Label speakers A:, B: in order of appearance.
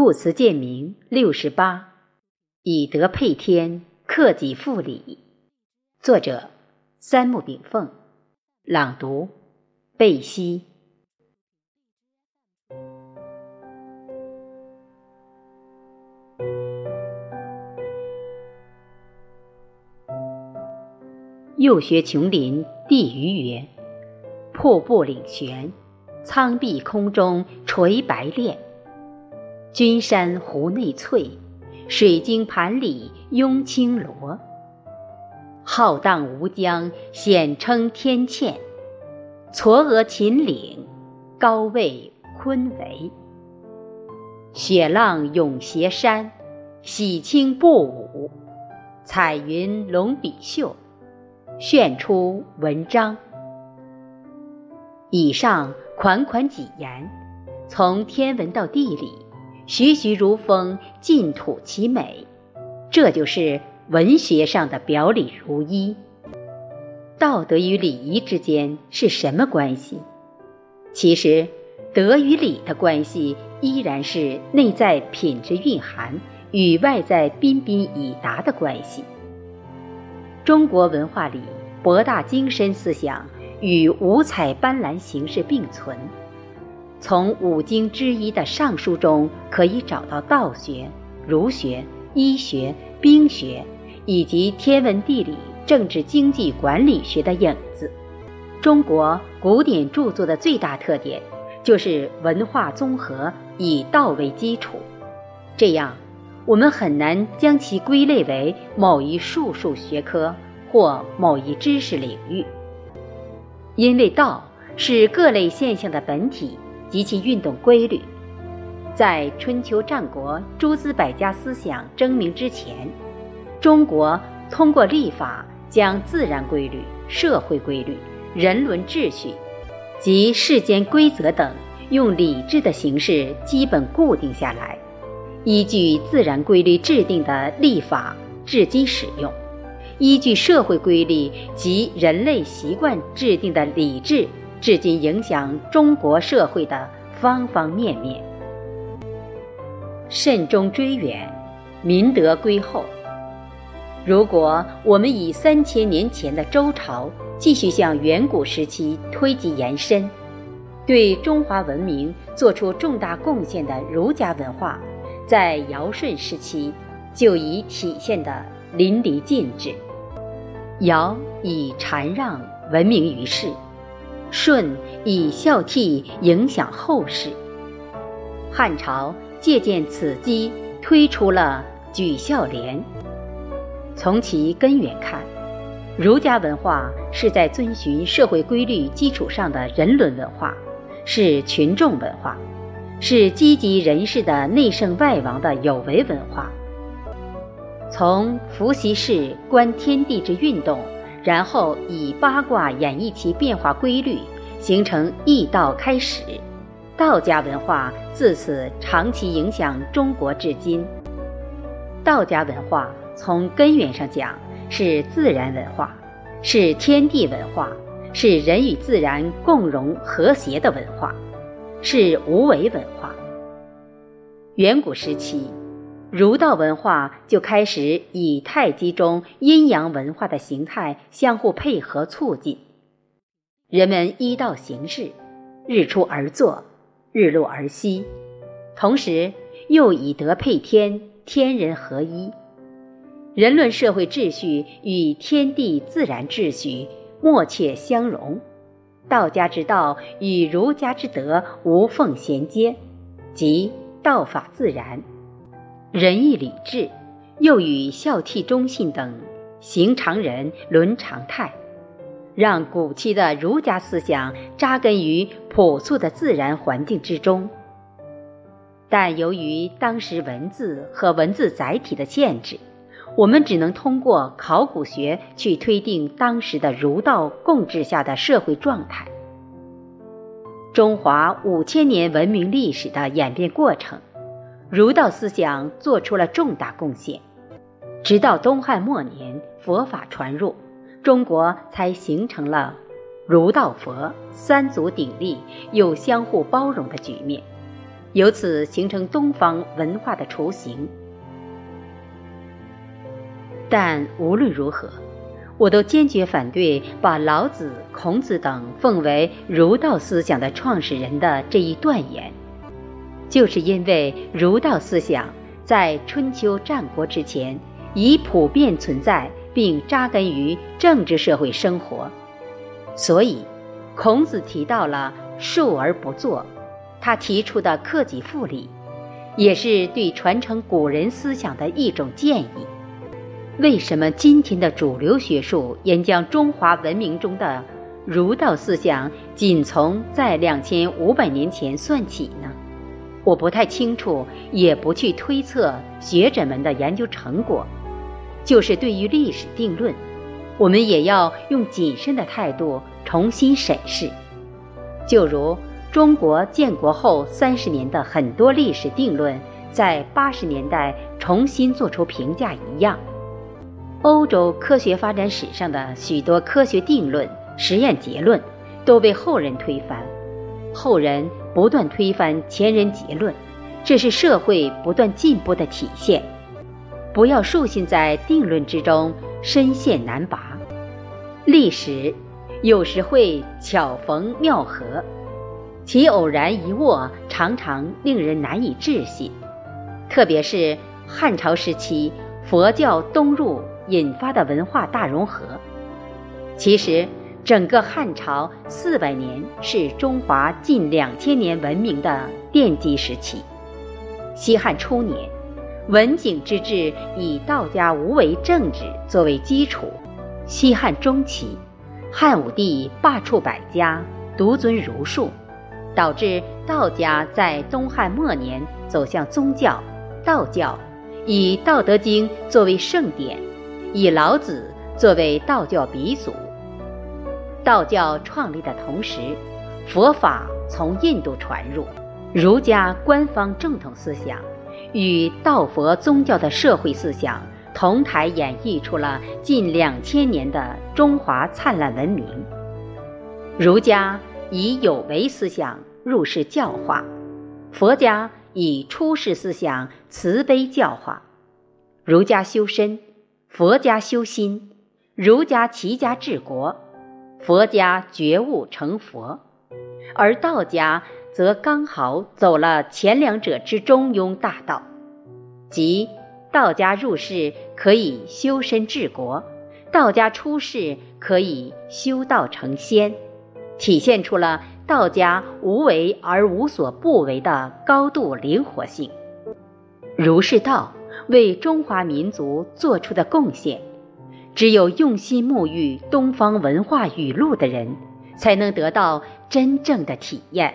A: 故词鉴明六十八，以德配天，克己复礼。作者：三木炳凤。朗读：贝西。幼学琼林地鱼园，瀑布岭悬，苍碧空中垂白练。君山湖内翠，水晶盘里拥青螺。浩荡吴江险称天堑，嵯峨秦岭高畏昆维。雪浪涌斜山，洗清步舞，彩云龙笔秀，炫出文章。以上款款几言，从天文到地理。栩栩如风，尽吐其美，这就是文学上的表里如一。道德与礼仪之间是什么关系？其实，德与礼的关系依然是内在品质蕴含与外在彬彬以达的关系。中国文化里，博大精深思想与五彩斑斓形式并存。从五经之一的《尚书》中可以找到道学、儒学、医学、兵学，以及天文、地理、政治、经济、管理学的影子。中国古典著作的最大特点就是文化综合，以道为基础。这样，我们很难将其归类为某一术数学科或某一知识领域，因为道是各类现象的本体。及其运动规律，在春秋战国诸子百家思想争鸣之前，中国通过历法将自然规律、社会规律、人伦秩序及世间规则等用礼制的形式基本固定下来，依据自然规律制定的历法至今使用，依据社会规律及人类习惯制定的礼制。至今影响中国社会的方方面面。慎终追远，民德归厚。如果我们以三千年前的周朝继续向远古时期推及延伸，对中华文明做出重大贡献的儒家文化，在尧舜时期就已体现得淋漓尽致。尧以禅让闻名于世。舜以孝悌影响后世，汉朝借鉴此机，推出了举孝廉。从其根源看，儒家文化是在遵循社会规律基础上的人伦文化，是群众文化，是积极人士的内圣外王的有为文化。从伏羲氏观天地之运动。然后以八卦演绎其变化规律，形成易道开始，道家文化自此长期影响中国至今。道家文化从根源上讲是自然文化，是天地文化，是人与自然共融和谐的文化，是无为文化。远古时期。儒道文化就开始以太极中阴阳文化的形态相互配合促进，人们依道行事，日出而作，日落而息，同时又以德配天，天人合一，人伦社会秩序与天地自然秩序默契相融，道家之道与儒家之德无缝衔接，即道法自然。仁义礼智，又与孝悌忠信等行常人伦常态，让古期的儒家思想扎根于朴素的自然环境之中。但由于当时文字和文字载体的限制，我们只能通过考古学去推定当时的儒道共治下的社会状态。中华五千年文明历史的演变过程。儒道思想做出了重大贡献，直到东汉末年佛法传入中国，才形成了儒道佛三足鼎立又相互包容的局面。由此形成东方文化的雏形。但无论如何，我都坚决反对把老子、孔子等奉为儒道思想的创始人的这一断言，就是因为儒道思想在春秋战国之前已普遍存在并扎根于政治社会生活，所以孔子提到了述而不作，他提出的克己复礼，也是对传承古人思想的一种建议。为什么今天的主流学术演讲中华文明中的儒道思想仅从在两千五百年前算起呢？我不太清楚，也不去推测学者们的研究成果。就是对于历史定论，我们也要用谨慎的态度重新审视。就如中国建国后三十年的很多历史定论，在八十年代重新做出评价一样。欧洲科学发展史上的许多科学定论、实验结论，都被后人推翻。后人不断推翻前人结论，这是社会不断进步的体现。不要树信在定论之中，深陷难拔。历史有时会巧逢妙合，其偶然一握，常常令人难以置信。特别是汉朝时期，佛教东入。引发的文化大融合，其实整个汉朝四百年是中华近两千年文明的奠基时期。西汉初年，文景之治以道家无为政治作为基础；西汉中期，汉武帝罢黜百家，独尊儒术，导致道家在东汉末年走向宗教道教，以《道德经》作为圣典。以老子作为道教鼻祖，道教创立的同时，佛法从印度传入，儒家官方正统思想与道佛宗教的社会思想同台演绎出了近两千年的中华灿烂文明。儒家以有为思想入世教化，佛家以出世思想慈悲教化，儒家修身。佛家修心，儒家齐家治国，佛家觉悟成佛，而道家则刚好走了前两者之中庸大道，即道家入世可以修身治国，道家出世可以修道成仙，体现出了道家无为而无所不为的高度灵活性。儒释道。为中华民族做出的贡献，只有用心沐浴东方文化语录的人，才能得到真正的体验。